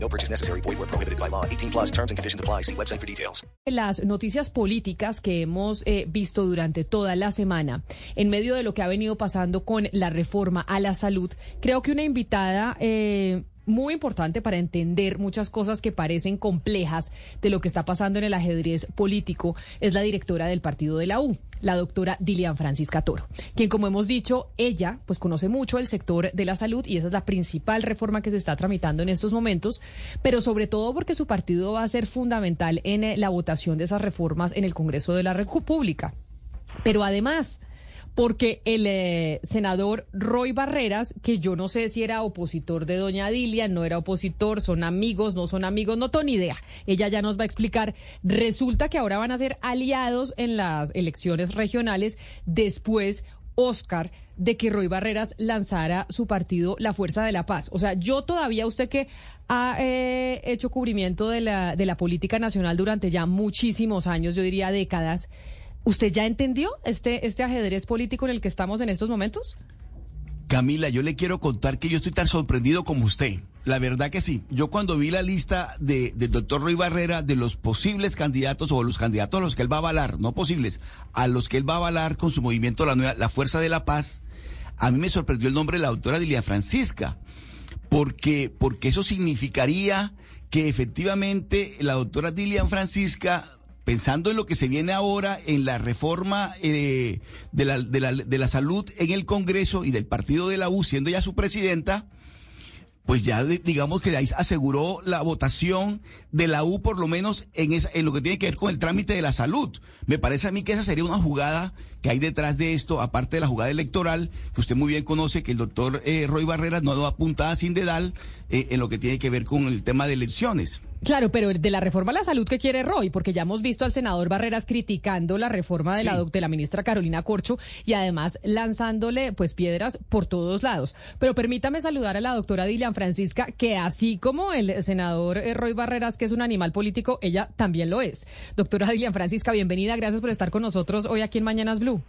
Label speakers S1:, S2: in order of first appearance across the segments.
S1: No purchase necessary. Void where prohibited by law. 18 plus terms and conditions apply. See website for details.
S2: Las noticias políticas que hemos eh, visto durante toda la semana, en medio de lo que ha venido pasando con la reforma a la salud, creo que una invitada... Eh, muy importante para entender muchas cosas que parecen complejas de lo que está pasando en el ajedrez político es la directora del partido de la U, la doctora Dilian Francisca Toro, quien como hemos dicho, ella pues conoce mucho el sector de la salud y esa es la principal reforma que se está tramitando en estos momentos, pero sobre todo porque su partido va a ser fundamental en eh, la votación de esas reformas en el Congreso de la República. Pero además, porque el eh, senador Roy Barreras, que yo no sé si era opositor de doña Dilia, no era opositor, son amigos, no son amigos, no tengo ni idea. Ella ya nos va a explicar. Resulta que ahora van a ser aliados en las elecciones regionales después Oscar de que Roy Barreras lanzara su partido La Fuerza de la Paz. O sea, yo todavía, usted que ha eh, hecho cubrimiento de la, de la política nacional durante ya muchísimos años, yo diría décadas, ¿Usted ya entendió este, este ajedrez político en el que estamos en estos momentos?
S3: Camila, yo le quiero contar que yo estoy tan sorprendido como usted. La verdad que sí. Yo cuando vi la lista de, del doctor Roy Barrera de los posibles candidatos o los candidatos a los que él va a avalar, no posibles, a los que él va a avalar con su movimiento La, Nueva, la Fuerza de la Paz, a mí me sorprendió el nombre de la doctora Dilia Francisca, porque, porque eso significaría que efectivamente la doctora Dilian Francisca pensando en lo que se viene ahora en la reforma eh, de, la, de, la, de la salud en el Congreso y del partido de la U, siendo ya su presidenta, pues ya digamos que ahí aseguró la votación de la U por lo menos en, esa, en lo que tiene que ver con el trámite de la salud. Me parece a mí que esa sería una jugada que hay detrás de esto, aparte de la jugada electoral, que usted muy bien conoce que el doctor eh, Roy Barreras no ha dado apuntada sin dedal eh, en lo que tiene que ver con el tema de elecciones.
S2: Claro, pero de la reforma a la salud que quiere Roy, porque ya hemos visto al senador Barreras criticando la reforma de, la, de la ministra Carolina Corcho y además lanzándole pues piedras por todos lados. Pero permítame saludar a la doctora Dilian Francisca, que así como el senador eh, Roy Barreras, que es un animal político, ella también lo es. Doctora Dilian Francisca, bienvenida, gracias por estar con nosotros hoy aquí en Mañanas Blue.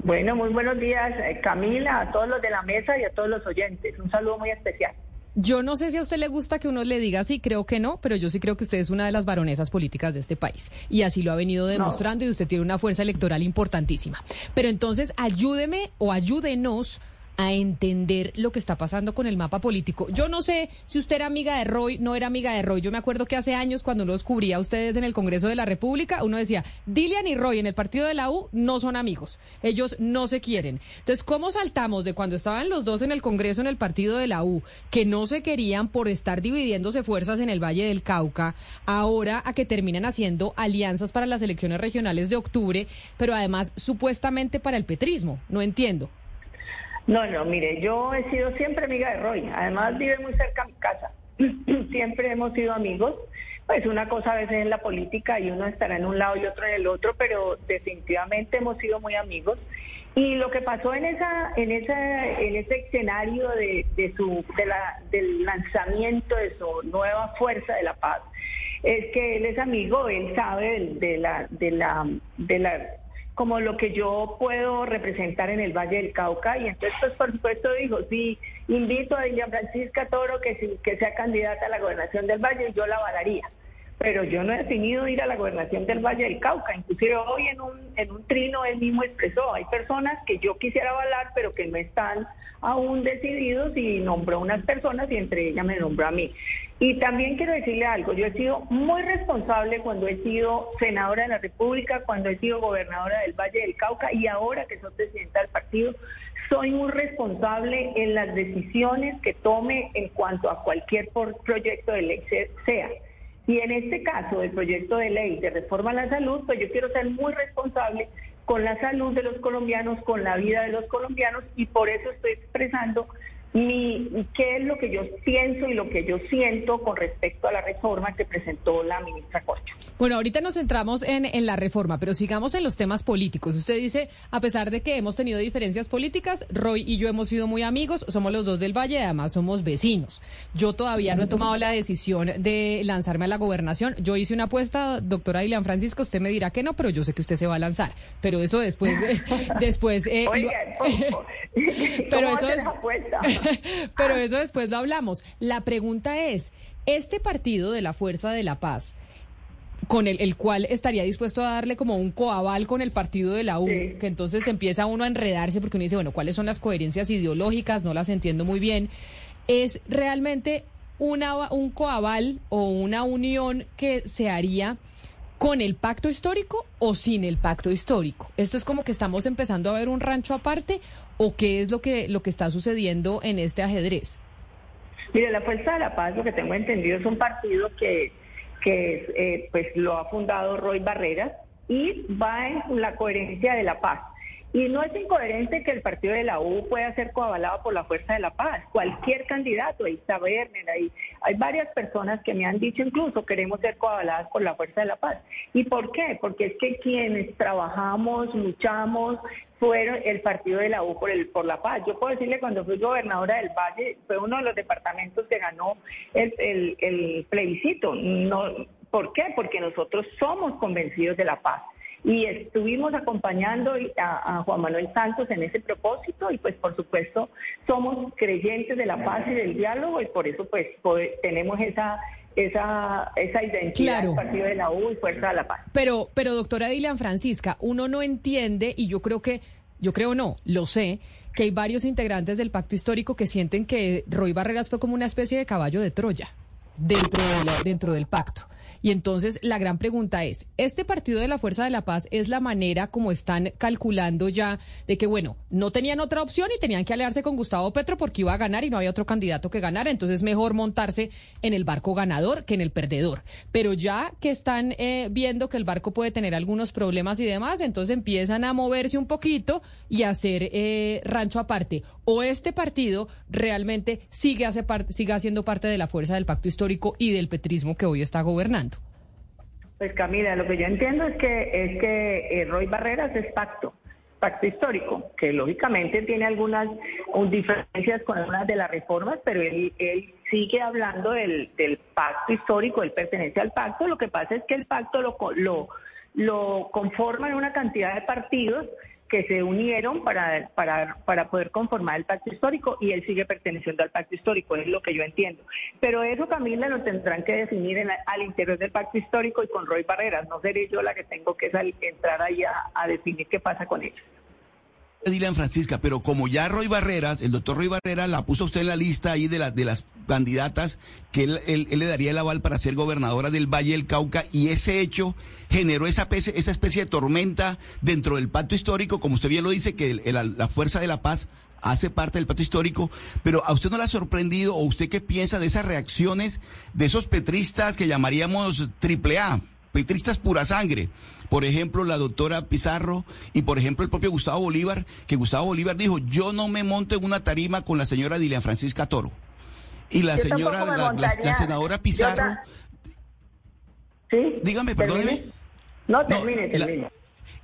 S4: Bueno, muy buenos días, eh, Camila, a todos los de la mesa y a todos los oyentes. Un saludo muy especial.
S2: Yo no sé si a usted le gusta que uno le diga sí, creo que no, pero yo sí creo que usted es una de las baronesas políticas de este país. Y así lo ha venido demostrando y usted tiene una fuerza electoral importantísima. Pero entonces ayúdeme o ayúdenos a entender lo que está pasando con el mapa político. Yo no sé si usted era amiga de Roy, no era amiga de Roy. Yo me acuerdo que hace años cuando los cubría a ustedes en el Congreso de la República, uno decía, Dilian y Roy en el partido de la U no son amigos. Ellos no se quieren. Entonces, ¿cómo saltamos de cuando estaban los dos en el Congreso en el partido de la U, que no se querían por estar dividiéndose fuerzas en el Valle del Cauca, ahora a que terminan haciendo alianzas para las elecciones regionales de octubre, pero además supuestamente para el petrismo? No entiendo.
S4: No, no, mire, yo he sido siempre amiga de Roy, además vive muy cerca a mi casa, siempre hemos sido amigos, pues una cosa a veces en la política y uno estará en un lado y otro en el otro, pero definitivamente hemos sido muy amigos. Y lo que pasó en esa, en esa, en ese escenario de, de su, de la, del lanzamiento de su nueva fuerza de la paz, es que él es amigo, él sabe de la, de la, de la como lo que yo puedo representar en el Valle del Cauca y entonces pues por supuesto dijo, sí, invito a Dilian Francisca Toro que, que sea candidata a la gobernación del Valle y yo la avalaría. Pero yo no he definido ir a la gobernación del Valle del Cauca, inclusive hoy en un, en un trino él mismo expresó, hay personas que yo quisiera avalar pero que no están aún decididos y nombró unas personas y entre ellas me nombró a mí. Y también quiero decirle algo, yo he sido muy responsable cuando he sido senadora de la República, cuando he sido gobernadora del Valle del Cauca y ahora que soy presidenta del partido, soy muy responsable en las decisiones que tome en cuanto a cualquier proyecto de ley sea. Y en este caso, el proyecto de ley de reforma a la salud, pues yo quiero ser muy responsable con la salud de los colombianos, con la vida de los colombianos y por eso estoy expresando mi, qué es lo que yo pienso y lo que yo siento con respecto a la reforma que presentó la ministra Corcho.
S2: Bueno, ahorita nos centramos en, en la reforma, pero sigamos en los temas políticos. Usted dice, a pesar de que hemos tenido diferencias políticas, Roy y yo hemos sido muy amigos, somos los dos del Valle, además somos vecinos. Yo todavía no he tomado la decisión de lanzarme a la gobernación. Yo hice una apuesta, doctora Dilian Francisca, usted me dirá que no, pero yo sé que usted se va a lanzar. Pero eso después, después.
S4: Eh,
S2: pero eso es, pero eso después lo hablamos. La pregunta es, este partido de la Fuerza de la Paz, con el, el, cual estaría dispuesto a darle como un coaval con el partido de la U, que entonces empieza uno a enredarse porque uno dice, bueno, ¿cuáles son las coherencias ideológicas? No las entiendo muy bien. ¿Es realmente una, un coaval o una unión que se haría con el pacto histórico o sin el pacto histórico? ¿Esto es como que estamos empezando a ver un rancho aparte o qué es lo que, lo que está sucediendo en este ajedrez?
S4: Mire, la Fuerza de la Paz, lo que tengo entendido, es un partido que que eh, pues lo ha fundado Roy Barreras y va en la coherencia de la paz. Y no es incoherente que el partido de la U pueda ser coavalado por la Fuerza de la Paz. Cualquier candidato, está Werner, ahí hay varias personas que me han dicho incluso queremos ser coavaladas por la Fuerza de la Paz. ¿Y por qué? Porque es que quienes trabajamos, luchamos, fueron el partido de la U por, el, por la paz. Yo puedo decirle, cuando fui gobernadora del Valle, fue uno de los departamentos que ganó el, el, el plebiscito. No, ¿Por qué? Porque nosotros somos convencidos de la paz y estuvimos acompañando a, Juan Manuel Santos en ese propósito y pues por supuesto somos creyentes de la paz y del diálogo y por eso pues, tenemos esa esa, esa identidad del partido de la U y Fuerza de la Paz.
S2: Pero, pero doctora Dilian Francisca, uno no entiende, y yo creo que, yo creo no, lo sé, que hay varios integrantes del pacto histórico que sienten que Roy Barreras fue como una especie de caballo de Troya dentro, dentro del pacto. Y entonces la gran pregunta es, ¿este partido de la Fuerza de la Paz es la manera como están calculando ya de que, bueno, no tenían otra opción y tenían que aliarse con Gustavo Petro porque iba a ganar y no había otro candidato que ganara? Entonces mejor montarse en el barco ganador que en el perdedor. Pero ya que están eh, viendo que el barco puede tener algunos problemas y demás, entonces empiezan a moverse un poquito y a hacer eh, rancho aparte. O este partido realmente sigue, hace sigue haciendo parte de la fuerza del pacto histórico y del petrismo que hoy está gobernando.
S4: Pues Camila, lo que yo entiendo es que es que eh, Roy Barreras es pacto, pacto histórico, que lógicamente tiene algunas diferencias con algunas de las reformas, pero él, él sigue hablando del, pacto histórico, él pertenece al pacto. Lo que pasa es que el pacto lo, lo, lo conforman una cantidad de partidos que se unieron para, para, para poder conformar el pacto histórico y él sigue perteneciendo al pacto histórico, es lo que yo entiendo. Pero eso, Camila, lo tendrán que definir al interior del pacto histórico y con Roy Barreras. No seré yo la que tengo que entrar ahí a definir qué pasa con ellos.
S3: Dilan Francisca, pero como ya Roy Barreras, el doctor Roy Barreras la puso usted en la lista ahí de, de las candidatas que él, le daría el aval para ser gobernadora del Valle del Cauca y ese hecho generó esa, esa especie de tormenta dentro del pacto histórico, como usted bien lo dice, que la Fuerza de la Paz hace parte del pacto histórico, pero ¿a usted no le ha sorprendido o usted qué piensa de esas reacciones de esos petristas que llamaríamos triple A? Petristas pura sangre. Por ejemplo, la doctora Pizarro y por ejemplo el propio Gustavo Bolívar, que Gustavo Bolívar dijo, yo no me monto en una tarima con la señora Dilian Francisca Toro. Y la señora, la, senadora Pizarro...
S4: ¿Sí?
S3: Dígame, perdóneme.
S4: No, termine, termine.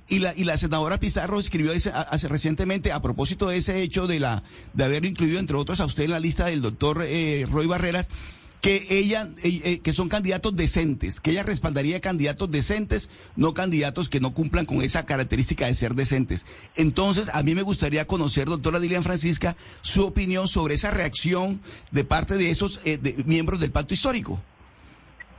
S3: Y la, y la senadora Pizarro escribió hace, recientemente a propósito de ese hecho de la de haber incluido entre otros a usted en la lista del doctor eh, Roy Barreras que ella, eh, eh, que son candidatos decentes, que ella respaldaría candidatos decentes, no candidatos que no cumplan con esa característica de ser decentes. Entonces, a mí me gustaría conocer, doctora Dilian Francisca, su opinión sobre esa reacción de parte de esos eh, miembros del pacto histórico.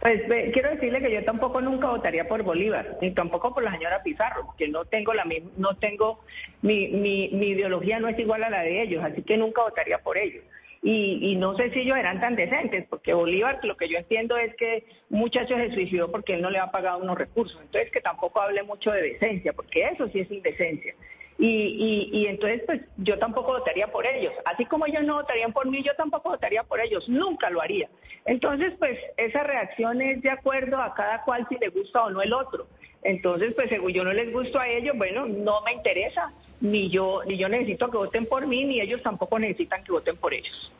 S4: Pues quiero decirle que yo tampoco nunca votaría por Bolívar, ni tampoco por la señora Pizarro, porque no tengo la no tengo mi, mi, mi ideología no es igual a la de ellos, así que nunca votaría por ellos. Y, no sé si ellos eran tan decentes, porque Bolívar, lo que yo entiendo es que un muchacho se suicidó porque él no le ha pagado unos recursos. Entonces, que tampoco hable mucho de decencia, porque eso sí es indecencia. Y, y, y, entonces, pues yo tampoco votaría por ellos. Así como ellos no votarían por mí, yo tampoco votaría por ellos. Nunca lo haría. Entonces, pues esa reacción es de acuerdo a cada cual si le gusta o no el otro. Entonces, pues según yo no les gusto a ellos, bueno, no me interesa. Ni yo, ni yo necesito que voten por mí, ni ellos tampoco necesitan que voten por ellos.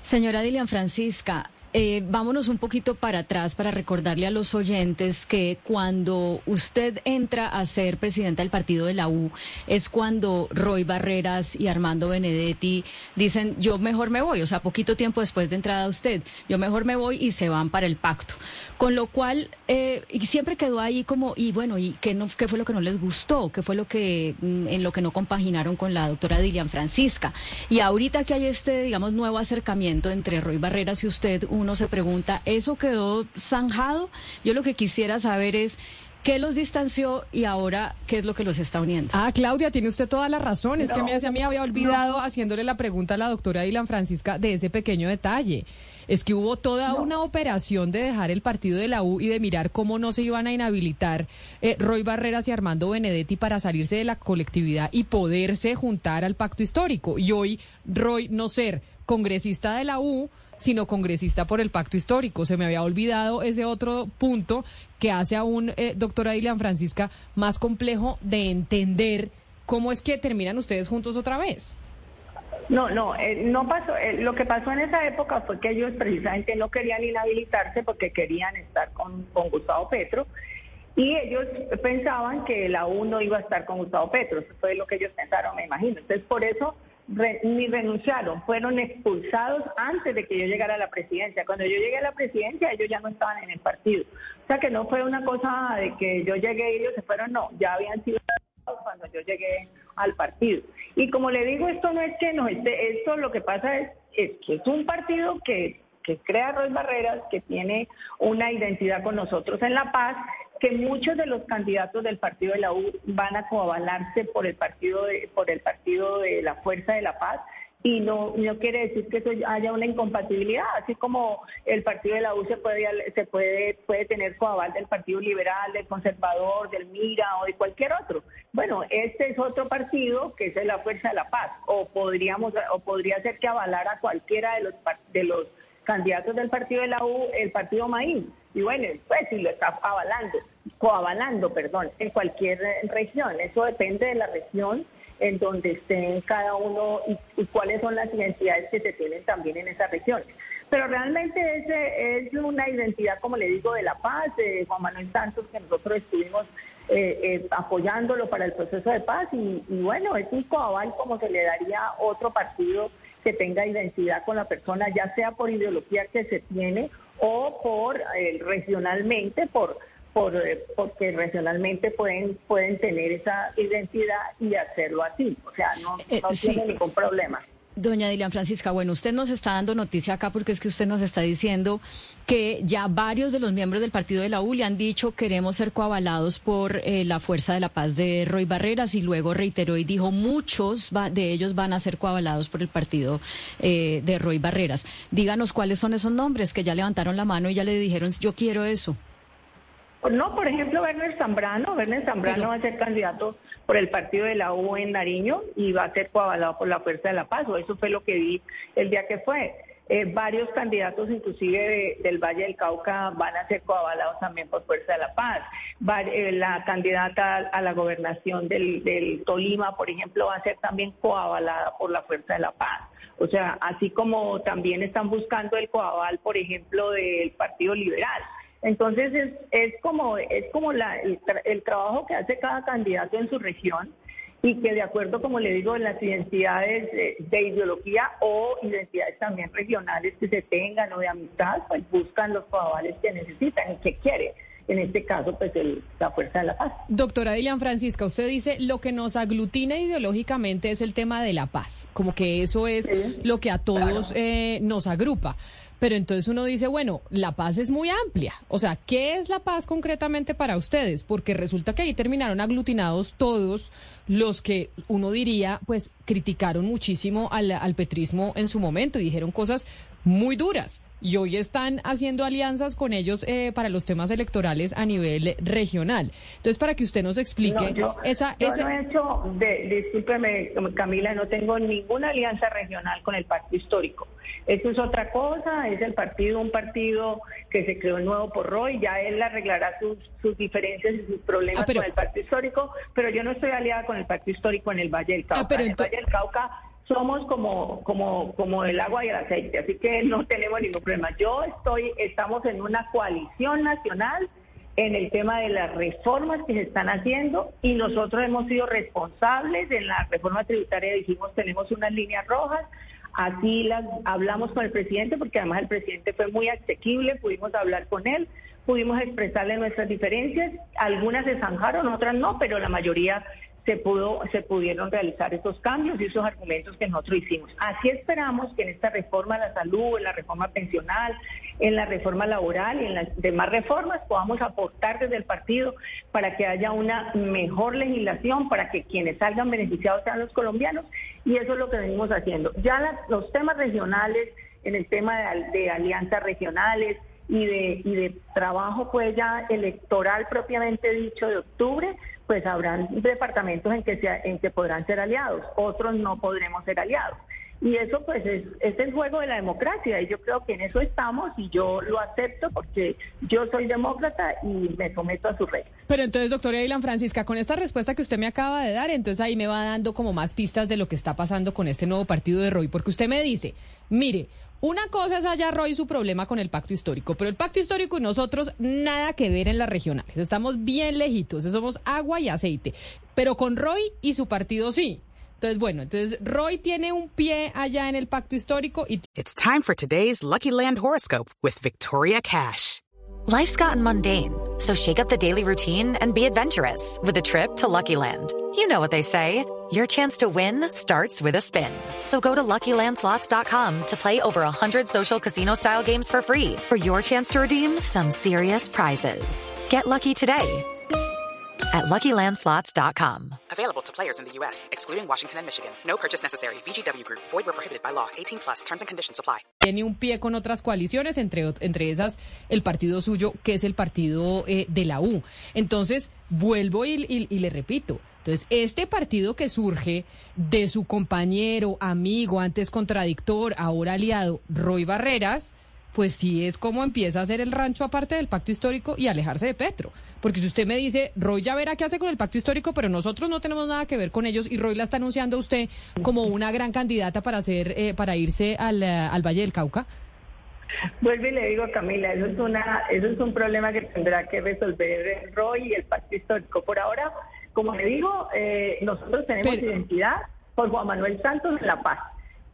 S5: Señora Dilian Francisca, eh, vámonos un poquito para atrás para recordarle a los oyentes que cuando usted entra a ser presidenta del partido de la U es cuando Roy Barreras y Armando Benedetti dicen yo mejor me voy, o sea, poquito tiempo después de entrada usted, yo mejor me voy y se van para el pacto. Con lo cual, eh, y siempre quedó ahí como, y bueno, ¿y qué, no, qué fue lo que no les gustó? ¿Qué fue lo que, mm, en lo que no compaginaron con la doctora Dilian Francisca? Y ahorita que hay este, digamos, nuevo acercamiento entre Roy Barreras y usted, uno se pregunta, ¿eso quedó zanjado? Yo lo que quisiera saber es... ¿Qué los distanció y ahora qué es lo que los está uniendo?
S2: Ah, Claudia, tiene usted toda la razón. Es que me, a mí había olvidado haciéndole la pregunta a la doctora Dylan Francisca de ese pequeño detalle. Es que hubo toda una operación de dejar el partido de la U y de mirar cómo no se iban a inhabilitar eh, Roy Barreras y Armando Benedetti para salirse de la colectividad y poderse juntar al pacto histórico. Y hoy Roy no ser congresista de la U, sino congresista por el pacto histórico. Se me había olvidado ese otro punto que hace a un eh, doctora Dilian Francisca más complejo de entender cómo es que terminan ustedes juntos otra vez.
S4: No, no, eh, no pasó. Eh, lo que pasó en esa época fue que ellos precisamente no querían inhabilitarse porque querían estar con, con Gustavo Petro y ellos pensaban que la U no iba a estar con Gustavo Petro. Eso fue lo que ellos pensaron, me imagino. Entonces, por eso ni renunciaron, fueron expulsados antes de que yo llegara a la presidencia. Cuando yo llegué a la presidencia, ellos ya no estaban en el partido. O sea que no fue una cosa de que yo llegué y ellos se fueron, no, ya habían sido cuando yo llegué al partido. Y como le digo, esto no es que no esté, esto lo que pasa es, es que es un partido que que crea Roy Barreras, que tiene una identidad con nosotros en La Paz, que muchos de los candidatos del partido de la U van a coavalarse por el partido de, por el partido de la Fuerza de la Paz y no, no quiere decir que eso haya una incompatibilidad, así como el partido de la U se puede, se puede, puede tener coaval del Partido Liberal, del Conservador, del Mira o de cualquier otro. Bueno, este es otro partido que es la Fuerza de la Paz, o podríamos, o podría ser que avalara cualquiera de los de los candidatos del partido de la U, el partido Maíz. Y bueno, pues si lo está avalando, coavalando, perdón, en cualquier región. Eso depende de la región en donde estén cada uno y, cuáles son las identidades que se tienen también en esa región. Pero realmente ese es una identidad, como le digo, de La Paz, de Juan Manuel Santos, que nosotros estuvimos eh, eh, apoyándolo para el proceso de paz y, y bueno, es un coaval como se le daría otro partido que tenga identidad con la persona, ya sea por ideología que se tiene o por eh, regionalmente, por, por eh, porque regionalmente pueden pueden tener esa identidad y hacerlo así, o sea, no, eh, tiene ningún problema.
S5: Doña Dilian Francisca, bueno, usted nos está dando noticia acá porque es que usted nos está diciendo que ya varios de los miembros del partido de la U le han dicho queremos ser coavalados por eh, la Fuerza de la Paz de Roy Barreras y luego reiteró y dijo muchos de ellos van a ser coavalados por el partido eh, de Roy Barreras. Díganos cuáles son esos nombres que ya levantaron la mano y ya le dijeron yo quiero eso.
S4: No, por ejemplo, Werner Zambrano. Werner Zambrano va a ser candidato por el partido de la U en Nariño y va a ser coavalado por la Fuerza de la Paz. O eso fue lo que vi el día que fue. Eh, varios candidatos, inclusive del Valle del Cauca, van a ser coavalados también por Fuerza de la Paz. Eh, la candidata a la gobernación del, del Tolima, por ejemplo, va a ser también coavalada por la Fuerza de la Paz. O sea, así como también están buscando el coaval, por ejemplo, del Partido Liberal. Entonces es, es como, es como la, el, trabajo que hace cada candidato en su región y que de acuerdo, como le digo, en las identidades de, ideología o identidades también regionales que se tengan o de amistad, pues buscan los cabales que necesitan y que quieren en este caso, pues la fuerza de la paz.
S2: Doctora Dilian Francisca, usted dice lo que nos aglutina ideológicamente es el tema de la paz, como que eso es lo que a todos eh, nos agrupa. Pero entonces uno dice, bueno, la paz es muy amplia. O sea, ¿qué es la paz concretamente para ustedes? Porque resulta que ahí terminaron aglutinados todos los que uno diría, pues criticaron muchísimo al, petrismo en su momento y dijeron cosas muy duras. y hoy están haciendo alianzas con ellos eh, para los temas electorales a nivel regional. Entonces, para que usted nos explique
S4: No, yo,
S2: esa...
S4: yo
S2: ese-
S4: no he hecho, de, discúlpeme Camila, no tengo ninguna alianza regional con el pacto histórico. Eso es otra cosa, es el partido, un partido que se creó nuevo por Roy, ya él arreglará sus, sus diferencias y sus problemas
S2: Ah, pero-
S4: con el pacto histórico, pero yo no estoy aliada con el pacto histórico en el Valle del Cauca.
S2: Ah, pero
S4: en el Valle del Cauca somos como, como, como el agua y el aceite, así que no tenemos ningún problema. Yo estoy, estamos en una coalición nacional en el tema de las reformas que se están haciendo y nosotros hemos sido responsables en la reforma tributaria, dijimos tenemos unas líneas rojas, así las hablamos con el presidente porque además el presidente fue muy asequible, pudimos hablar con él, pudimos expresarle nuestras diferencias, algunas se zanjaron, otras no, pero la mayoría se pudo se pudieron realizar esos cambios y esos argumentos que nosotros hicimos. Así esperamos que en esta reforma a la salud, en la reforma pensional, en la reforma laboral y en las demás reformas podamos aportar desde el partido para que haya una mejor legislación, para que quienes salgan beneficiados sean los colombianos y eso es lo que venimos haciendo. Ya los temas regionales, en el tema de, de alianzas regionales, y de, y de trabajo pues ya electoral propiamente dicho de octubre, pues habrán departamentos en que, se, en que podrán ser aliados, otros no podremos ser aliados. Y eso pues es, es el juego de la democracia y yo creo que en eso estamos y yo lo acepto porque yo soy demócrata y me someto a sus reglas.
S2: Pero entonces, doctora Dylan Francisca, con esta respuesta que usted me acaba de dar, entonces ahí me va dando como más pistas de lo que está pasando con este nuevo partido de Roy, porque usted me dice, mire, una cosa es allá Roy su problema con el pacto histórico, pero el pacto histórico y nosotros nada que ver en las regionales, estamos bien lejitos, somos agua y aceite, pero con Roy y su partido sí. Entonces, bueno, entonces Roy tiene un pie allá en el pacto histórico y
S6: It's time for today's Lucky Land horoscope with Victoria Cash. Life's gotten mundane, so shake up the daily routine and be adventurous with a trip to Lucky Land. You know what they say your chance to win starts with a spin. So go to luckylandslots.com to play over 100 social casino style games for free for your chance to redeem some serious prizes. Get lucky today at luckylandslots.com.
S7: Available to players in the U.S., excluding Washington and Michigan. No purchase necessary. VGW Group, void where prohibited by law. 18 plus terms and conditions apply.
S2: tiene un pie con otras coaliciones, entre, entre esas el partido suyo, que es el partido eh, de la U. Entonces, vuelvo y, y- y le repito. Entonces, este partido que surge de su compañero, amigo, antes contradictor, ahora aliado, Roy Barreras, pues sí es como empieza a hacer el rancho aparte del pacto histórico y alejarse de Petro. Porque si usted me dice, Roy ya verá qué hace con el pacto histórico, pero nosotros no tenemos nada que ver con ellos y Roy la está anunciando a usted como una gran candidata para hacer, eh, para irse al, eh, al Valle del Cauca.
S4: Vuelvo y le digo, Camila, eso es una, eso es un problema que tendrá que resolver Roy y el pacto histórico. Por ahora, como le digo, eh, nosotros tenemos
S2: Pero-
S4: identidad por Juan Manuel Santos en La Paz.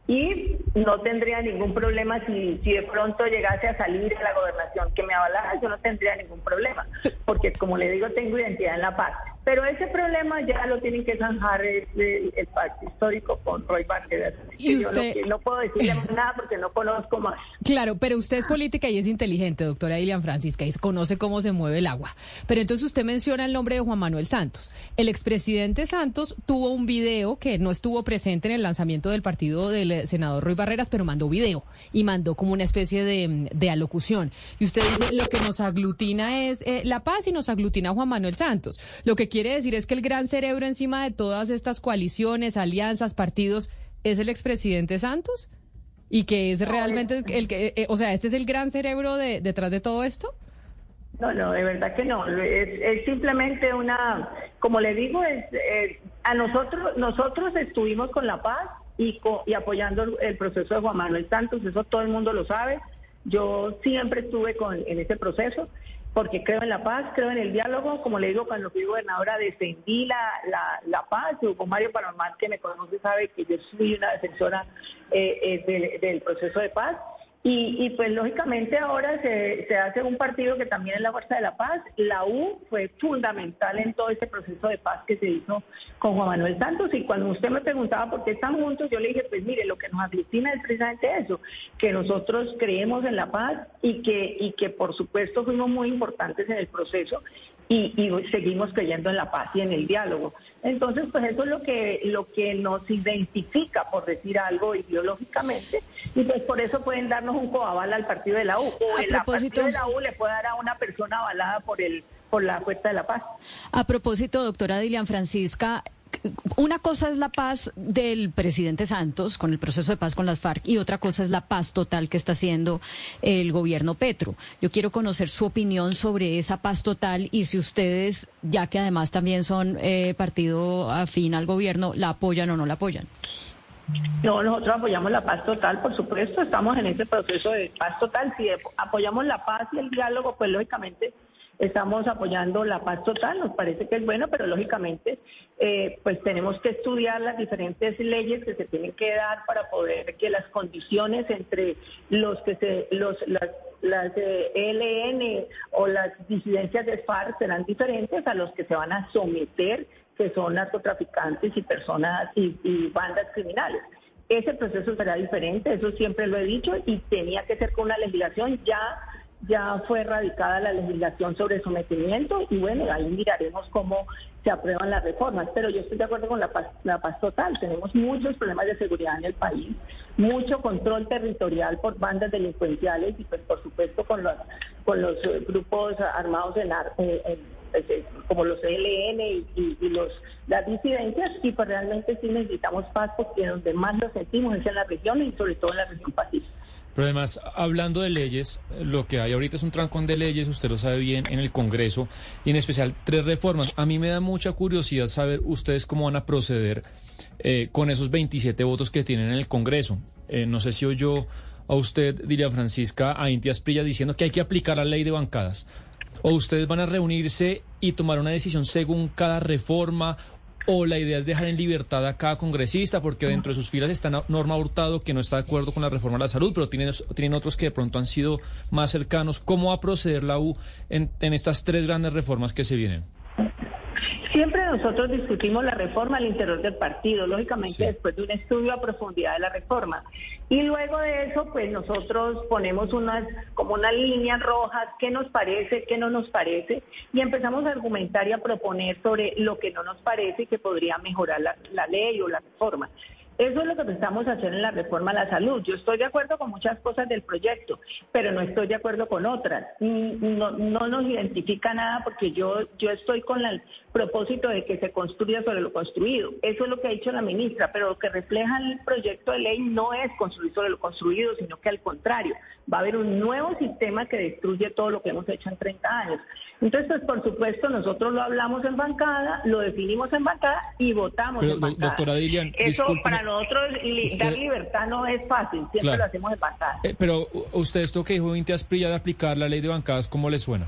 S4: Y no tendría ningún problema si, si de pronto llegase a salir a la gobernación que me avalara, yo no tendría ningún problema, porque como le digo, tengo identidad en La Paz. Pero ese problema ya lo tienen que zanjar el, el- el pacto histórico con Roy Barreras.
S2: Y
S4: Yo no,
S2: usted-
S4: no puedo decirle más nada porque no conozco más.
S2: Claro, pero usted es política y es inteligente, doctora Dilian Francisca, y conoce cómo se mueve el agua. Pero entonces usted menciona el nombre de Juan Manuel Santos. El expresidente Santos tuvo un video que no estuvo presente en el lanzamiento del partido del eh, senador Roy Barreras, pero mandó video y mandó como una especie de, mm, de alocución. Y usted dice, lo que nos aglutina es eh, la paz y nos aglutina Juan Manuel Santos. Lo que quiere decir es que el gran cerebro encima de todas estas coaliciones, alianzas, partidos, es el expresidente Santos y que es realmente el que, eh, o sea, este es el gran cerebro de, detrás de todo esto.
S4: No, no, de verdad que no. Es, es simplemente una, como le digo, es eh, a nosotros, nosotros estuvimos con la paz y, co- y apoyando el, el proceso de Juan Manuel Santos, eso todo el mundo lo sabe. Yo siempre estuve con, en ese proceso porque creo en la paz, creo en el diálogo. Como le digo, cuando fui gobernadora defendí la, la, la paz. Hugo Mario Palomat, que me conoce, sabe que yo soy una defensora eh, eh, del proceso de paz. Y, y, pues lógicamente ahora se, se hace un partido que también es la Fuerza de la Paz. La U fue fundamental en todo este proceso de paz que se hizo con Juan Manuel Santos. Y cuando usted me preguntaba por qué están juntos, yo le dije, pues mire, lo que nos aglutina es precisamente eso, que nosotros creemos en la paz y que, y que por supuesto fuimos muy importantes en el proceso y, y, seguimos creyendo en la paz y en el diálogo. Entonces, pues eso es lo que, lo que nos identifica, por decir algo, ideológicamente, y pues por eso pueden darnos un coaval al partido de la U, o el partido de la U le puede dar a una persona avalada por el por la Fuerza de la Paz.
S5: A propósito, doctora Dilian Francisca, una cosa es la paz del presidente Santos con el proceso de paz con las FARC y otra cosa es la paz total que está haciendo el gobierno Petro. Yo quiero conocer su opinión sobre esa paz total y si ustedes, ya que además también son eh, partido afín al gobierno, la apoyan o no la apoyan.
S4: No, nosotros apoyamos la paz total, por supuesto, estamos en ese proceso de paz total. Si apoyamos la paz y el diálogo, pues lógicamente estamos apoyando la paz total, nos parece que es bueno, pero lógicamente eh, pues tenemos que estudiar las diferentes leyes que se tienen que dar para poder que las condiciones entre los que se los las las ELN e o las disidencias de FARC serán diferentes a los que se van a someter, que son narcotraficantes y personas y, y bandas criminales. Ese proceso será diferente, eso siempre lo he dicho, y tenía que ser con una legislación ya ya fue erradicada la legislación sobre sometimiento y bueno, ahí miraremos cómo se aprueban las reformas. Pero yo estoy de acuerdo con la paz, la paz total. Tenemos muchos problemas de seguridad en el país, mucho control territorial por bandas delincuenciales y pues por supuesto con los, con los eh, grupos armados en, eh, como los ELN y, y, los las disidencias y pues realmente sí necesitamos paz porque donde más lo sentimos es en la región y sobre todo en la región pacífica.
S8: Pero además, hablando de leyes, lo que hay ahorita es un trancón de leyes, usted lo sabe bien, en el Congreso, y en especial tres reformas. A mí me da mucha curiosidad saber ustedes cómo van a proceder eh, con esos 27 votos que tienen en el Congreso. Eh, no sé si oyó a usted, diría Francisca, a Intias Prilla diciendo que hay que aplicar la ley de bancadas. ¿O ustedes van a reunirse y tomar una decisión según cada reforma o la idea es dejar en libertad a cada congresista, porque dentro de sus filas está Norma Hurtado, que no está de acuerdo con la reforma de la salud, pero tienen, tienen otros que de pronto han sido más cercanos. ¿Cómo va a proceder la U en, en estas tres grandes reformas que se vienen?
S4: Siempre nosotros discutimos la reforma al interior del partido, lógicamente después de un estudio a profundidad de la reforma. Y luego de eso, pues nosotros ponemos unas como unas líneas rojas, qué nos parece, qué no nos parece, y empezamos a argumentar y a proponer sobre lo que no nos parece y que podría mejorar la, la ley o la reforma. Eso es lo que pensamos hacer en la reforma a la salud. Yo estoy de acuerdo con muchas cosas del proyecto, pero no estoy de acuerdo con otras. No, no nos identifica nada porque yo, yo estoy con el propósito de que se construya sobre lo construido. Eso es lo que ha dicho la ministra, pero lo que refleja el proyecto de ley no es construir sobre lo construido, sino que al contrario, va a haber un nuevo sistema que destruye todo lo que hemos hecho en 30 años. Entonces, pues, por supuesto, nosotros lo hablamos en bancada, lo definimos en bancada y votamos en bancada.
S8: Doctora Dilian,
S4: Eso para nosotros dar libertad no es fácil, siempre lo hacemos en bancada.
S8: Eh, pero usted esto que dijo Inti Asprilla de aplicar la ley de bancadas, ¿cómo le suena?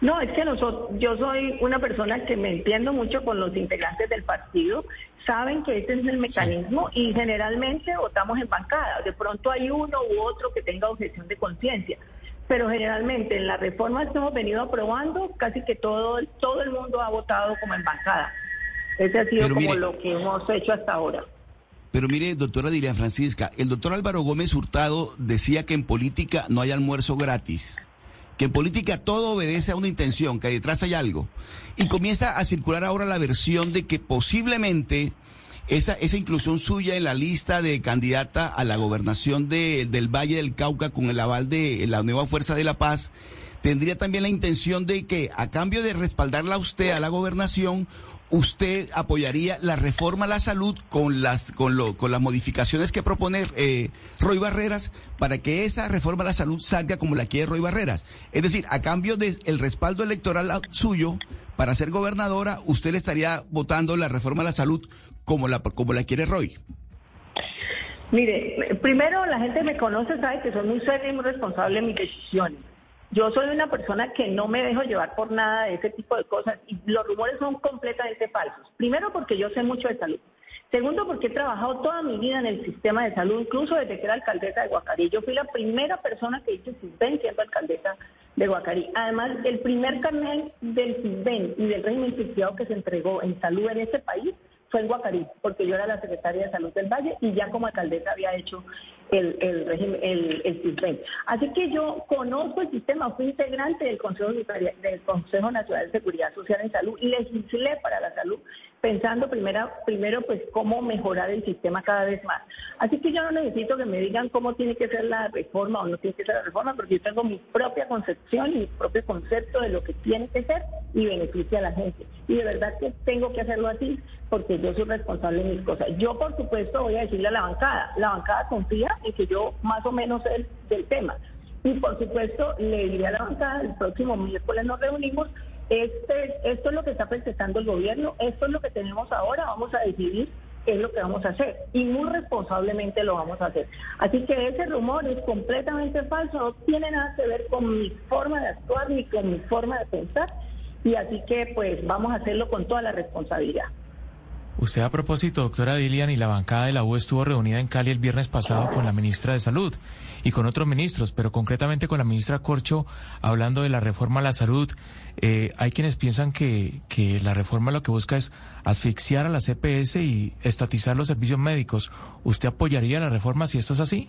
S4: No, es que nosotros, yo soy una persona que me entiendo mucho con los integrantes del partido, saben que ese es el mecanismo y generalmente votamos en bancada. De pronto hay uno u otro que tenga objeción de conciencia pero generalmente en las reformas que hemos venido aprobando, casi que todo, todo el mundo ha votado como en bancada. Ese ha sido como lo que hemos hecho hasta ahora.
S3: Pero mire, doctora Diria Francisca, el doctor Álvaro Gómez Hurtado decía que en política no hay almuerzo gratis, que en política todo obedece a una intención, que detrás hay algo. Y comienza a circular ahora la versión de que posiblemente esa, esa inclusión suya en la lista de candidata a la gobernación de, del Valle del Cauca con el aval de la Nueva Fuerza de la Paz, tendría también la intención de que, a cambio de respaldarla a usted a la gobernación, usted apoyaría la reforma a la salud con las con, lo, con las modificaciones que propone eh, Roy Barreras para que esa reforma a la salud salga como la quiere Roy Barreras. Es decir, a cambio del el respaldo electoral suyo para ser gobernadora, usted le estaría votando la reforma a la salud como la, como la quiere Roy?
S4: Mire, primero la gente me conoce, sabe que soy muy seria y muy responsable en mis decisiones. Yo soy una persona que no me dejo llevar por nada de ese tipo de cosas y los rumores son completamente falsos. Primero porque yo sé mucho de salud. Segundo, porque he trabajado toda mi vida en el sistema de salud, incluso desde que era alcaldesa de Guacarí. Yo fui la primera persona que hizo CISBEN siendo alcaldesa de Guacarí. Además, el primer carnet del CISBEN y del régimen subsidiado que se entregó en salud en este país fue en Guacarí, porque yo era la secretaria de Salud del Valle y ya como alcaldesa había hecho el, el régimen, el, el. Así que yo conozco el sistema, fui integrante del Consejo, del Consejo Nacional de Seguridad Social y Salud, legislé para la salud, pensando primero, primero pues cómo mejorar el sistema cada vez más. Así que yo no necesito que me digan cómo tiene que ser la reforma o no tiene que ser la reforma, porque yo tengo mi propia concepción y mi propio concepto de lo que tiene que ser y beneficia a la gente. Y de verdad que tengo que hacerlo así porque yo soy responsable de mis cosas. Yo, por supuesto, voy a decirle a la bancada, la bancada confía en que yo más o menos sé del tema. Y, por supuesto, le diré a la bancada, el próximo miércoles nos reunimos, este, esto es lo que está presentando el gobierno, esto es lo que tenemos ahora, vamos a decidir qué es lo que vamos a hacer. Y muy responsablemente lo vamos a hacer. Así que ese rumor es completamente falso, no tiene nada que ver con mi forma de actuar ni con mi forma de pensar. Y así que, pues, vamos a hacerlo con toda la responsabilidad.
S9: Usted a propósito, doctora Dilian, y la bancada de la U estuvo reunida en Cali el viernes pasado con la ministra de Salud y con otros ministros, pero concretamente con la ministra Corcho, hablando de la reforma a la salud. Eh, hay quienes piensan que, que la reforma lo que busca es asfixiar a la CPS y estatizar los servicios médicos. ¿Usted apoyaría la reforma si esto es así?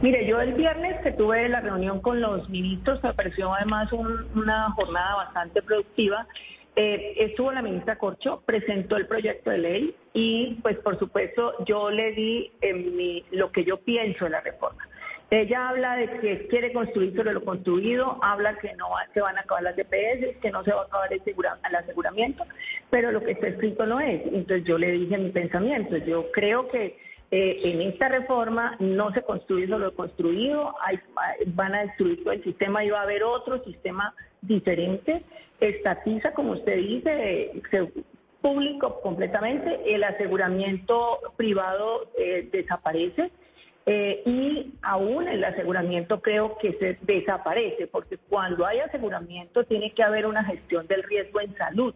S4: Mire, yo el viernes que tuve la reunión con los ministros, me pareció además una jornada bastante productiva eh, estuvo la ministra Corcho, presentó el proyecto de ley y pues por supuesto yo le di en mi, lo que yo pienso de la reforma. Ella habla de que quiere construir sobre lo construido, habla que no se van a acabar las DPS, que no se va a acabar el, el aseguramiento, pero lo que está escrito no es. Entonces yo le dije mi pensamiento. Yo creo que eh, en esta reforma no se construye solo lo construido, hay, van a destruir todo el sistema y va a haber otro sistema diferente. Estatiza, como usted dice, público completamente, el aseguramiento privado eh, desaparece. Eh, y aún el aseguramiento creo que se desaparece, porque cuando hay aseguramiento tiene que haber una gestión del riesgo en salud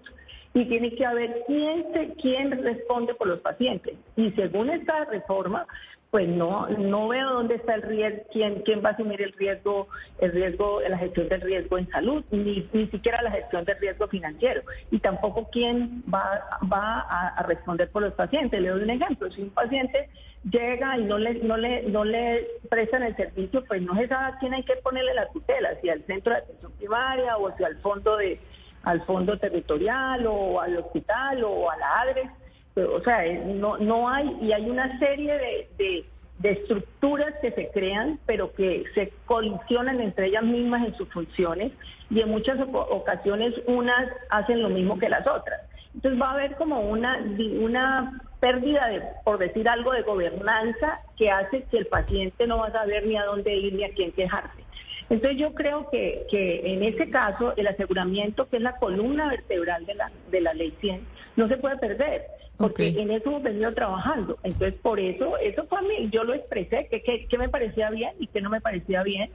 S4: y tiene que haber quién, se, quién responde por los pacientes. Y según esta reforma, pues no no veo dónde está el riesgo, quién, quién va a asumir el riesgo, el riesgo, la gestión del riesgo en salud, ni, ni siquiera la gestión del riesgo financiero, y tampoco quién va, va a, responder por los pacientes. Le doy un ejemplo, si un paciente llega y no le, no le, no le prestan el servicio, pues no se sabe a quién hay que ponerle la tutela, si al centro de atención primaria o si al fondo de al fondo territorial o al hospital o a la ADRES. O sea, no, no hay, y hay una serie de, de, estructuras que se crean, pero que se colisionan entre ellas mismas en sus funciones, y en muchas ocasiones unas hacen lo mismo que las otras. Entonces va a haber como una, una pérdida de, por decir algo, de gobernanza que hace que el paciente no va a saber ni a dónde ir ni a quién quejarse. Entonces yo creo que, que en ese caso el aseguramiento, que es la columna vertebral de la, de la ley 100, no se puede perder, porque en eso hemos venido trabajando. Entonces por eso, eso fue a mí, yo lo expresé, que, que, que me parecía bien y que no me parecía bien.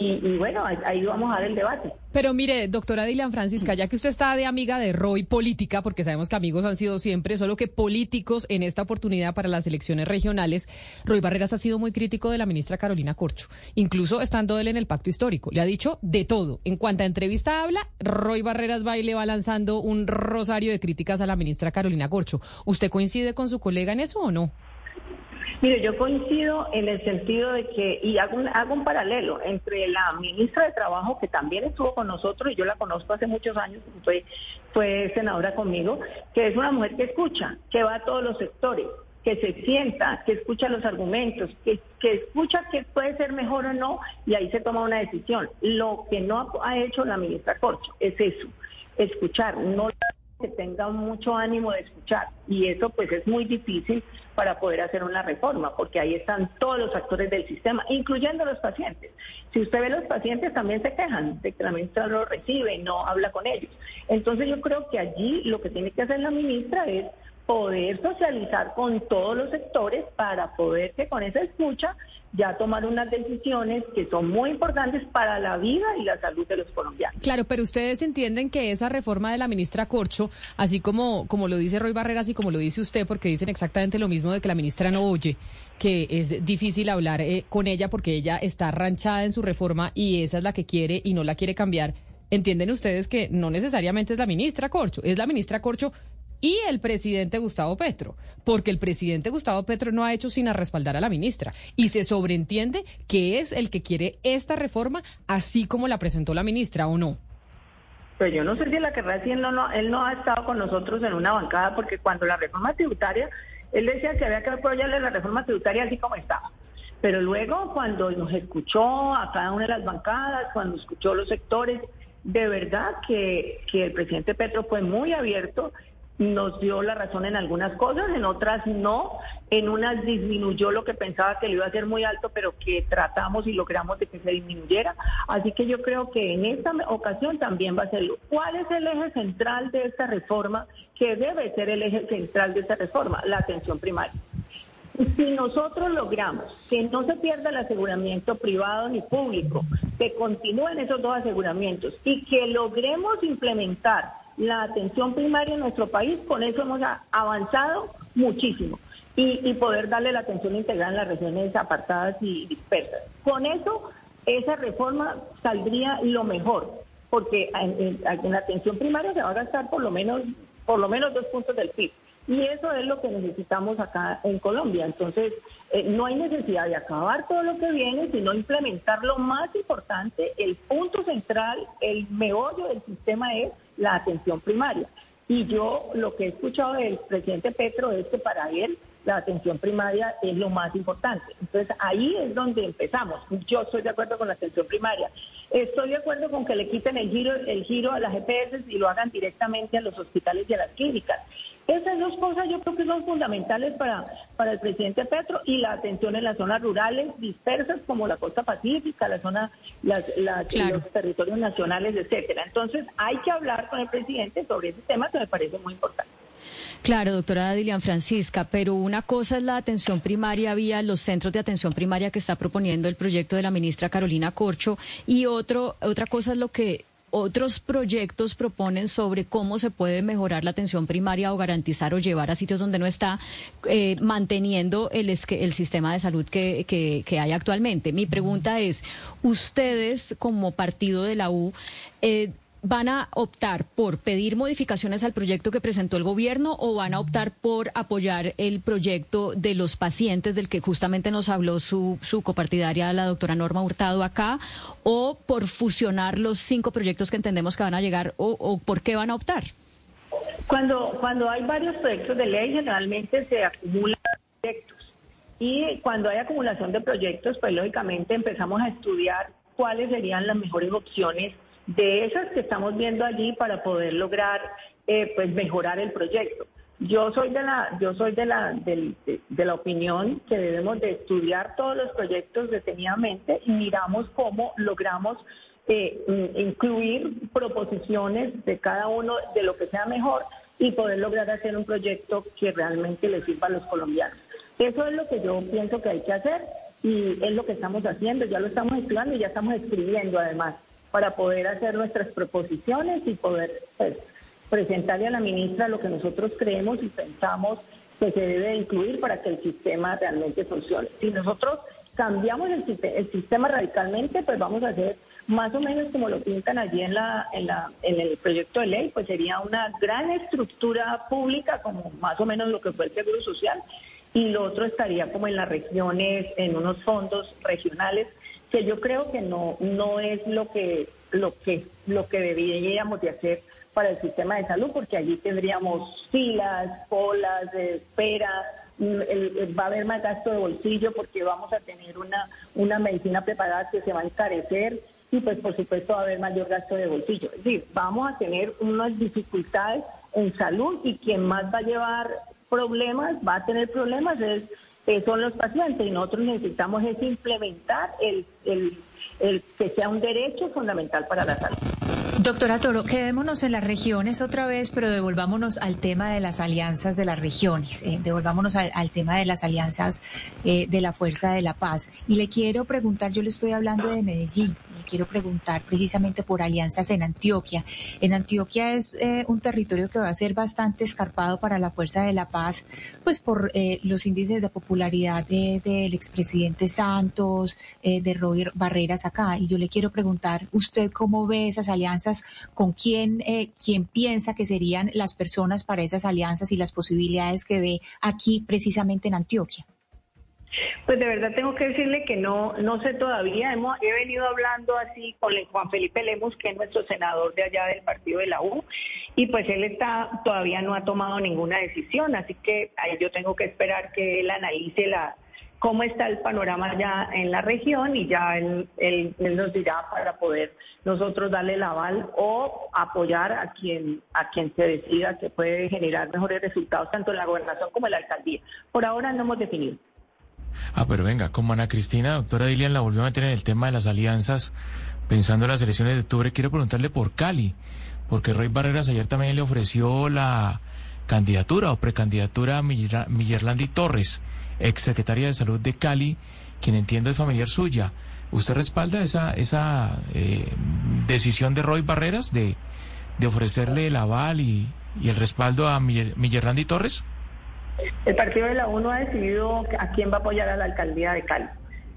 S4: Y, bueno, ahí vamos a ver el debate.
S2: Pero mire, doctora Dilian Francisca, ya que usted está de amiga de Roy política, porque sabemos que amigos han sido siempre, solo que políticos en esta oportunidad para las elecciones regionales, Roy Barreras ha sido muy crítico de la ministra Carolina Corcho, incluso estando él en el pacto histórico. Le ha dicho de todo. En cuanto a entrevista habla, Roy Barreras va y le va lanzando un rosario de críticas a la ministra Carolina Corcho. ¿Usted coincide con su colega en eso o no?
S4: Mire, yo coincido en el sentido de que, y hago un, hago un paralelo entre la ministra de Trabajo, que también estuvo con nosotros, y yo la conozco hace muchos años, fue, fue senadora conmigo, que es una mujer que escucha, que va a todos los sectores, que se sienta, que escucha los argumentos, que, que escucha qué puede ser mejor o no, y ahí se toma una decisión. Lo que no ha hecho la ministra Corcho es eso, escuchar, no que tenga mucho ánimo de escuchar y eso pues es muy difícil para poder hacer una reforma porque ahí están todos los actores del sistema, incluyendo los pacientes. Si usted ve los pacientes también se quejan de que la ministra no lo recibe, no habla con ellos. Entonces yo creo que allí lo que tiene que hacer la ministra es poder socializar con todos los sectores para poder que con esa escucha ya tomar unas decisiones que son muy importantes para la vida y la salud de los colombianos.
S2: Claro, pero ustedes entienden que esa reforma de la ministra Corcho, así como, como lo dice Roy Barreras y como lo dice usted, porque dicen exactamente lo mismo de que la ministra no oye, que es difícil hablar eh, con ella porque ella está ranchada en su reforma y esa es la que quiere y no la quiere cambiar. ¿Entienden ustedes que no necesariamente es la ministra Corcho, es la ministra Corcho y el presidente Gustavo Petro, porque el presidente Gustavo Petro no ha hecho sino respaldar a la ministra y se sobreentiende que es el que quiere esta reforma así como la presentó la ministra o no.
S4: Pero yo no sé si la querrá si no, no, él no ha estado con nosotros en una bancada porque cuando la reforma tributaria, él decía que había que apoyarle la reforma tributaria así como estaba. Pero luego cuando nos escuchó a cada una de las bancadas, cuando escuchó los sectores, de verdad que, que el presidente Petro fue muy abierto nos dio la razón en algunas cosas, en otras no, en unas disminuyó lo que pensaba que le iba a ser muy alto, pero que tratamos y logramos de que se disminuyera. Así que yo creo que en esta ocasión también va a ser. ¿Cuál es el eje central de esta reforma? Que debe ser el eje central de esta reforma, la atención primaria. Si nosotros logramos que no se pierda el aseguramiento privado ni público, que continúen esos dos aseguramientos y que logremos implementar la atención primaria en nuestro país, con eso hemos avanzado muchísimo. Y, poder darle la atención integral en las regiones apartadas y dispersas. Con eso, esa reforma saldría lo mejor, porque en, la atención primaria se va a gastar por lo menos, por lo menos dos puntos del PIB. Y eso es lo que necesitamos acá en Colombia. Entonces, eh, no hay necesidad de acabar todo lo que viene, sino implementar lo más importante, el punto central, el meollo del sistema es la atención primaria. Y yo lo que he escuchado del presidente Petro es que para él la atención primaria es lo más importante. Entonces ahí es donde empezamos. Yo estoy de acuerdo con la atención primaria. Estoy de acuerdo con que le quiten el giro, el giro a las EPS y lo hagan directamente a los hospitales y a las clínicas. Esas dos cosas yo creo que son fundamentales para, para el presidente Petro y la atención en las zonas rurales dispersas como la costa pacífica, la zona, las, los territorios nacionales, etcétera. Entonces hay que hablar con el presidente sobre ese tema que me parece muy importante.
S5: Claro, doctora Dilian Francisca, pero una cosa es la atención primaria vía los centros de atención primaria que está proponiendo el proyecto de la ministra Carolina Corcho y otro, otra cosa es lo que otros proyectos proponen sobre cómo se puede mejorar la atención primaria o garantizar o llevar a sitios donde no está, eh, manteniendo el, el sistema de salud que, que, hay actualmente. Mi pregunta es, ustedes como partido de la U, eh, van a optar por pedir modificaciones al proyecto que presentó el gobierno o van a optar por apoyar el proyecto de los pacientes del que justamente nos habló su, su copartidaria, la doctora Norma Hurtado acá, o por fusionar los cinco proyectos que entendemos que van a llegar o, por qué van a optar?
S4: Cuando, cuando hay varios proyectos de ley, generalmente se acumulan proyectos. Y cuando hay acumulación de proyectos, pues lógicamente empezamos a estudiar cuáles serían las mejores opciones de esas que estamos viendo allí para poder lograr eh, pues mejorar el proyecto. Yo soy de la, yo soy de la, de, la opinión que debemos de estudiar todos los proyectos detenidamente y miramos cómo logramos eh, incluir proposiciones de cada uno de lo que sea mejor y poder lograr hacer un proyecto que realmente le sirva a los colombianos. Eso es lo que yo pienso que hay que hacer y es lo que estamos haciendo, ya lo estamos estudiando y ya estamos escribiendo además para poder hacer nuestras proposiciones y poder pues, presentarle a la ministra lo que nosotros creemos y pensamos que se debe incluir para que el sistema realmente funcione. Si nosotros cambiamos el, sistema radicalmente, pues vamos a hacer más o menos como lo pintan allí en, la, en, la, en el proyecto de ley, pues sería una gran estructura pública, como más o menos lo que fue el Seguro Social, y lo otro estaría como en las regiones, en unos fondos regionales que yo creo que no, no es lo que, lo que, lo que deberíamos de hacer para el sistema de salud, porque allí tendríamos filas, colas de espera, mm, va a haber más gasto de bolsillo porque vamos a tener una, una medicina preparada que se va a encarecer y pues por supuesto va a haber mayor gasto de bolsillo. Es decir, vamos a tener unas dificultades en salud y quien más va a llevar problemas, va a tener problemas es son los pacientes y nosotros necesitamos es implementar el, el, que sea un derecho fundamental para la salud.
S10: Doctora Toro, quedémonos en las regiones otra vez, pero devolvámonos al tema de las alianzas de las regiones, eh, devolvámonos al, tema de las alianzas eh, de la Fuerza de la Paz. Y le quiero preguntar, yo le estoy hablando de Medellín, quiero preguntar precisamente por alianzas en Antioquia. En Antioquia es eh, un territorio que va a ser bastante escarpado para la Fuerza de la Paz, pues por eh, los índices de popularidad del expresidente Santos, eh, de Roy Barreras acá. Y yo le quiero preguntar, ¿usted cómo ve esas alianzas? ¿Con quién, quién piensa que serían las personas para esas alianzas y las posibilidades que ve aquí precisamente en Antioquia?
S4: Pues de verdad tengo que decirle que no, no sé todavía. Hemos, he venido hablando así con Juan Felipe Lemus, que es nuestro senador de allá del partido de la U, y pues él está todavía no ha tomado ninguna decisión, así que yo tengo que esperar que él analice la cómo está el panorama ya en la región y ya él, él, nos dirá para poder nosotros darle el aval o apoyar a quien a quien se decida que puede generar mejores resultados tanto en la gobernación como en la alcaldía. Por ahora no hemos definido.
S9: Ah, pero venga, como Ana Cristina, doctora Dilian la volvió a meter en el tema de las alianzas, pensando en las elecciones de octubre, quiero preguntarle por Cali, porque Roy Barreras ayer también le ofreció la candidatura o precandidatura a Millerlandi Torres, ex secretaria de Salud de Cali, quien entiendo es familiar suya. ¿Usted respalda esa, esa eh, decisión de Roy Barreras de, de ofrecerle el aval y, y el respaldo a Millerlandi Torres?
S4: El partido de la UNO ha decidido a quién va a apoyar a la alcaldía de Cali.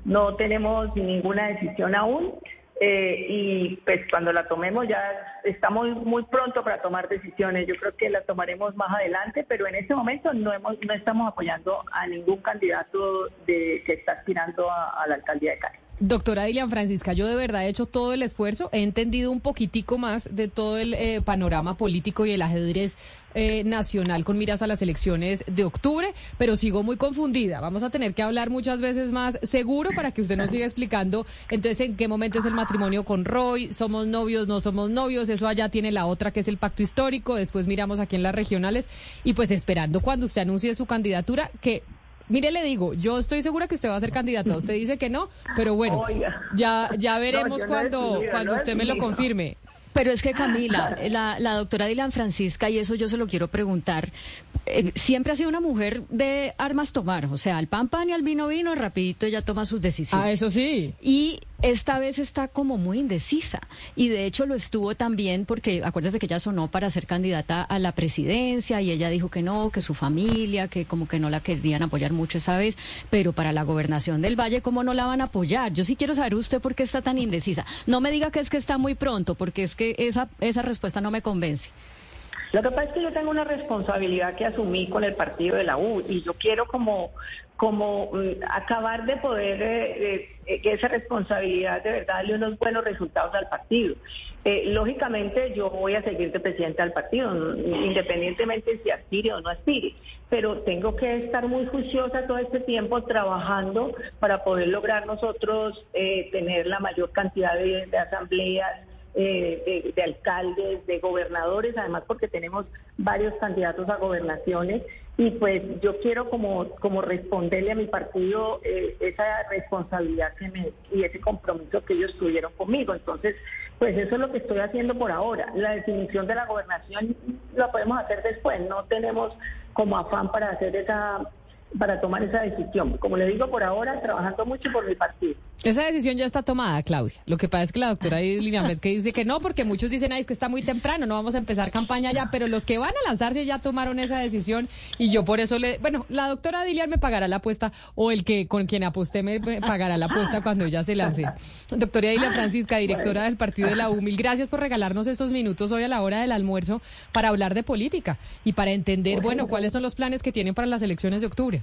S4: No tenemos ninguna decisión aún eh, y pues cuando la tomemos ya estamos muy pronto para tomar decisiones. Yo creo que la tomaremos más adelante, pero en este momento no, hemos, no estamos apoyando a ningún candidato de, que está aspirando a la alcaldía de Cali.
S2: Doctora Dilian Francisca, yo de verdad he hecho todo el esfuerzo, he entendido un poquitico más de todo el eh, panorama político y el ajedrez eh, nacional con miras a las elecciones de octubre, pero sigo muy confundida. Vamos a tener que hablar muchas veces más seguro para que usted nos siga explicando entonces en qué momento es el matrimonio con Roy, somos novios, no somos novios, eso allá tiene la otra que es el pacto histórico, después miramos aquí en las regionales y pues esperando cuando usted anuncie su candidatura que Mire, le digo, yo estoy segura que usted va a ser candidato. Usted dice que no, pero bueno, ya, ya veremos cuando, cuando usted me lo confirme.
S5: Pero es que Camila, la, la doctora Dilan Francisca, y eso yo se lo quiero preguntar, eh, siempre ha sido una mujer de armas tomar, o sea, al pan pan y al vino vino, rapidito ella toma sus decisiones.
S2: Ah, eso sí.
S5: Y esta vez está como muy indecisa, y de hecho lo estuvo también porque, acuérdese que ella sonó para ser candidata a la presidencia, y ella dijo que no, que su familia, que como que no la querían apoyar mucho esa vez, pero para la gobernación del Valle, ¿cómo no la van a apoyar? Yo sí quiero saber usted por qué está tan indecisa. No me diga que es que está muy pronto, porque es que esa, esa respuesta no me convence.
S4: Lo que pasa es que yo tengo una responsabilidad que asumí con el partido de la U y yo quiero como, como mm, acabar de poder eh, eh, esa responsabilidad de verdad darle unos buenos resultados al partido. Eh, lógicamente yo voy a seguir de presidente del partido, independientemente si aspire o no aspire, pero tengo que estar muy juiciosa todo este tiempo trabajando para poder lograr nosotros tener la mayor cantidad de asambleas eh, de, alcaldes, de gobernadores, además porque tenemos varios candidatos a gobernaciones y pues yo quiero como, como responderle a mi partido eh, esa responsabilidad que me, y ese compromiso que ellos tuvieron conmigo. Entonces, pues eso es lo que estoy haciendo por ahora. La definición de la gobernación la podemos hacer después, no tenemos como afán para hacer esa para tomar esa decisión. Como le digo, por ahora trabajando mucho por mi partido.
S2: Esa decisión ya está tomada, Claudia. Lo que pasa es que la doctora Lilian que dice que no, porque muchos dicen, ay, es que está muy temprano, no vamos a empezar campaña ya, pero los que van a lanzarse ya tomaron esa decisión y yo por eso le, bueno, la doctora Dilian me pagará la apuesta o el que con quien aposté me pagará la apuesta cuando ella se lance. Doctora Dilian Francisca, directora del partido de la UMIL, gracias por regalarnos estos minutos hoy a la hora del almuerzo para hablar de política y para entender, bueno, cuáles son los planes que tienen para las elecciones de octubre.